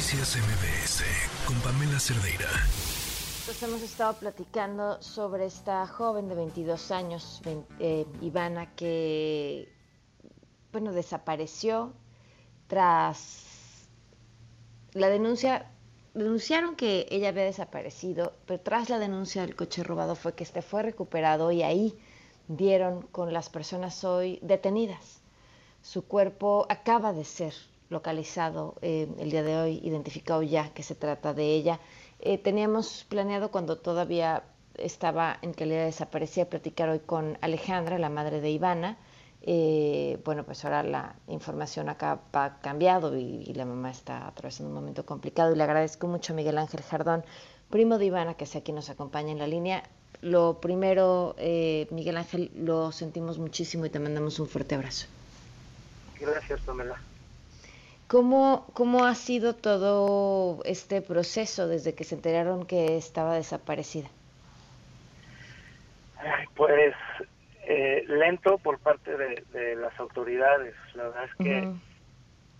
Noticias MBS con Pamela Cerdeira. Pues hemos estado platicando sobre esta joven de 22 años, eh, Ivana, que, bueno, desapareció tras la denuncia. Denunciaron que ella había desaparecido, pero tras la denuncia del coche robado fue que este fue recuperado y ahí dieron con las personas hoy detenidas. Su cuerpo acaba de ser localizado eh, el día de hoy, identificado ya que se trata de ella. Eh, teníamos planeado cuando todavía estaba en calidad desaparecida platicar hoy con Alejandra, la madre de Ivana. Eh, bueno, pues ahora la información acá ha cambiado y, la mamá está atravesando un momento complicado y le agradezco mucho a Miguel Ángel Jardón, primo de Ivana, que sea quien nos acompaña en la línea. Lo primero, Miguel Ángel, lo sentimos muchísimo y te mandamos un fuerte abrazo. Gracias, Pamela. ¿Cómo, ¿Cómo ha sido todo este proceso desde que se enteraron que estaba desaparecida? Pues eh, lento por parte de, las autoridades. La verdad es que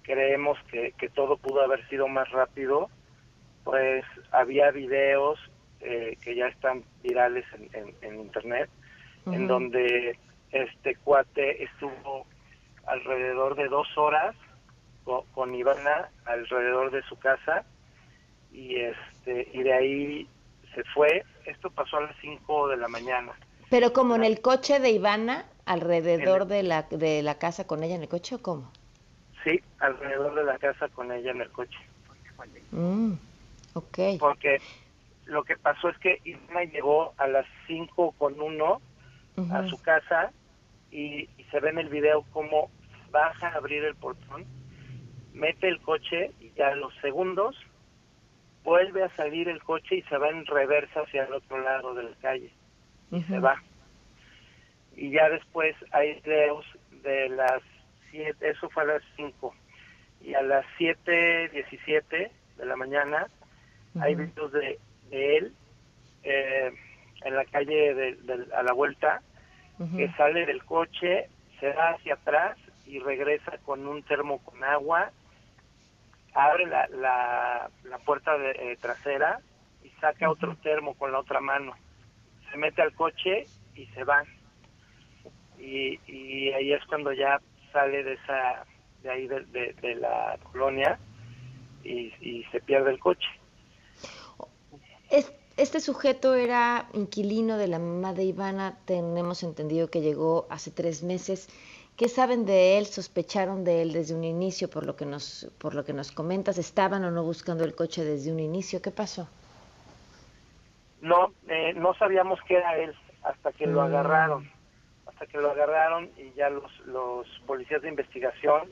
creemos que, que, todo pudo haber sido más rápido. Pues había videos eh, que ya están virales en, en, internet, en donde este cuate estuvo alrededor de dos horas con, Ivana alrededor de su casa y este y de ahí se fue. Esto pasó a las 5 de la mañana. Pero como en el coche de Ivana, alrededor de la de la casa con ella en el coche o cómo? Sí, alrededor de la casa con ella en el coche. Mm, ok. Porque lo que pasó es que Ivana llegó a las 5 con uno a su casa y, y, se ve en el video cómo baja a abrir el portón mete el coche y a los segundos vuelve a salir el coche y se va en reversa hacia el otro lado de la calle. Y se va. Y ya después hay videos de las 7, eso fue a las 5, y a las 7.17 de la mañana hay videos de, él eh, en la calle de, a la vuelta, que sale del coche, se va hacia atrás y regresa con un termo con agua abre la, la, puerta de, eh, trasera y saca otro termo con la otra mano. Se mete al coche y se va. Y, y ahí es cuando ya sale de esa de ahí de, de, la colonia y, y, se pierde el coche. Este sujeto era inquilino de la mamá de Ivana, tenemos entendido que llegó hace tres meses. ¿Qué saben de él? ¿Sospecharon de él desde un inicio por lo que nos, por lo que nos comentas? ¿Estaban o no buscando el coche desde un inicio? ¿Qué pasó? No, eh, no sabíamos que era él hasta que lo mm. agarraron. Hasta que lo agarraron y ya los, los policías de investigación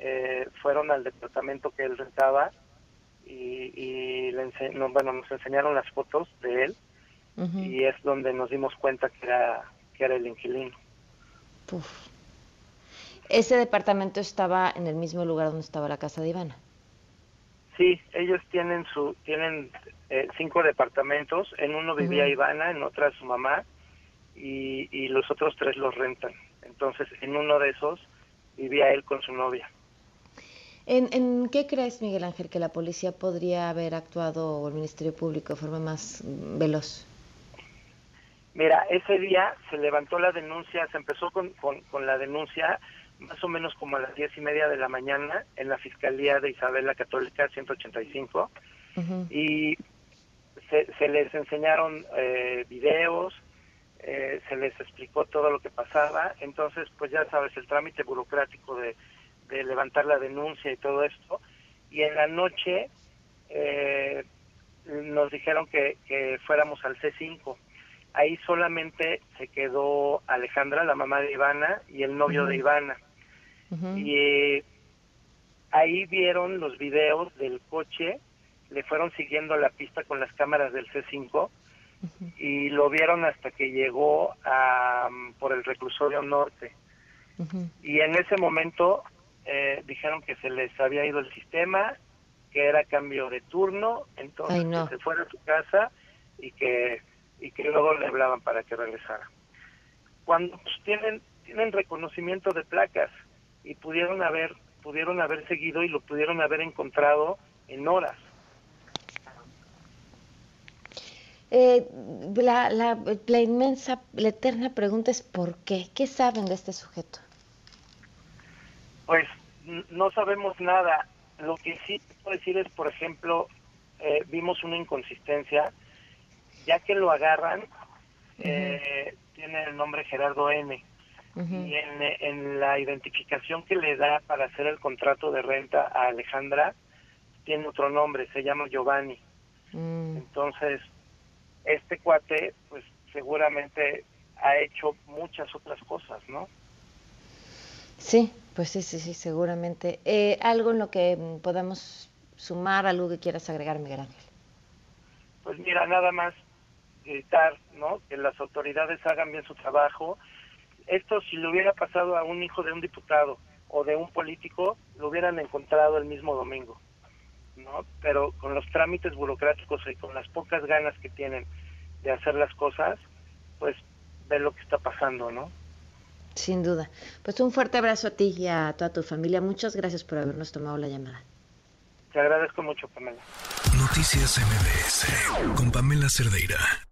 eh, fueron al departamento que él rentaba y, y le bueno, nos enseñaron las fotos de él y es donde nos dimos cuenta que era, que era el inquilino. Uf. ¿Ese departamento estaba en el mismo lugar donde estaba la casa de Ivana? Sí, ellos tienen su tienen eh, cinco departamentos. En uno vivía Ivana, en otra su mamá y, y los otros tres los rentan. Entonces, en uno de esos vivía él con su novia. ¿En, ¿En, qué crees, Miguel Ángel, que la policía podría haber actuado o el Ministerio Público de forma más veloz? Mira, ese día se levantó la denuncia, se empezó con, con, con la denuncia más o menos como a las diez y media de la mañana en la Fiscalía de Isabel Católica 185 y se, se, les enseñaron eh, videos, eh, se les explicó todo lo que pasaba, entonces pues ya sabes el trámite burocrático de, de levantar la denuncia y todo esto. Y en la noche eh, nos dijeron que, que fuéramos al C5 ahí solamente se quedó Alejandra, la mamá de Ivana, y el novio de Ivana. Y eh, ahí vieron los videos del coche, le fueron siguiendo la pista con las cámaras del C5 y lo vieron hasta que llegó a, por el reclusorio norte. Y en ese momento eh, dijeron que se les había ido el sistema, que era cambio de turno, entonces que se fuera a su casa y que y que luego le hablaban para que regresara. Cuando pues, tienen tienen reconocimiento de placas, y pudieron haber pudieron haber seguido y lo pudieron haber encontrado en horas. Eh, la, la, la, inmensa, la eterna pregunta es ¿por qué? ¿Qué saben de este sujeto? Pues no sabemos nada. Lo que sí puedo decir es, por ejemplo, eh, vimos una inconsistencia, ya que lo agarran, eh, tiene el nombre Gerardo N. Y en, la identificación que le da para hacer el contrato de renta a Alejandra, tiene otro nombre, se llama Giovanni. Mm. Entonces, este cuate, pues seguramente ha hecho muchas otras cosas, ¿no? Sí, pues sí, sí, sí, seguramente. Eh, ¿Algo en lo que podamos sumar, algo que quieras agregar, Miguel Ángel? Pues mira, nada más gritar, ¿no? Que las autoridades hagan bien su trabajo. Esto si le hubiera pasado a un hijo de un diputado o de un político, lo hubieran encontrado el mismo domingo. ¿no? Pero con los trámites burocráticos y con las pocas ganas que tienen de hacer las cosas, pues ve lo que está pasando, ¿no? Sin duda. Pues un fuerte abrazo a ti y a toda tu familia. Muchas gracias por habernos tomado la llamada. Te agradezco mucho, Pamela. Noticias MBS con Pamela Cerdeira.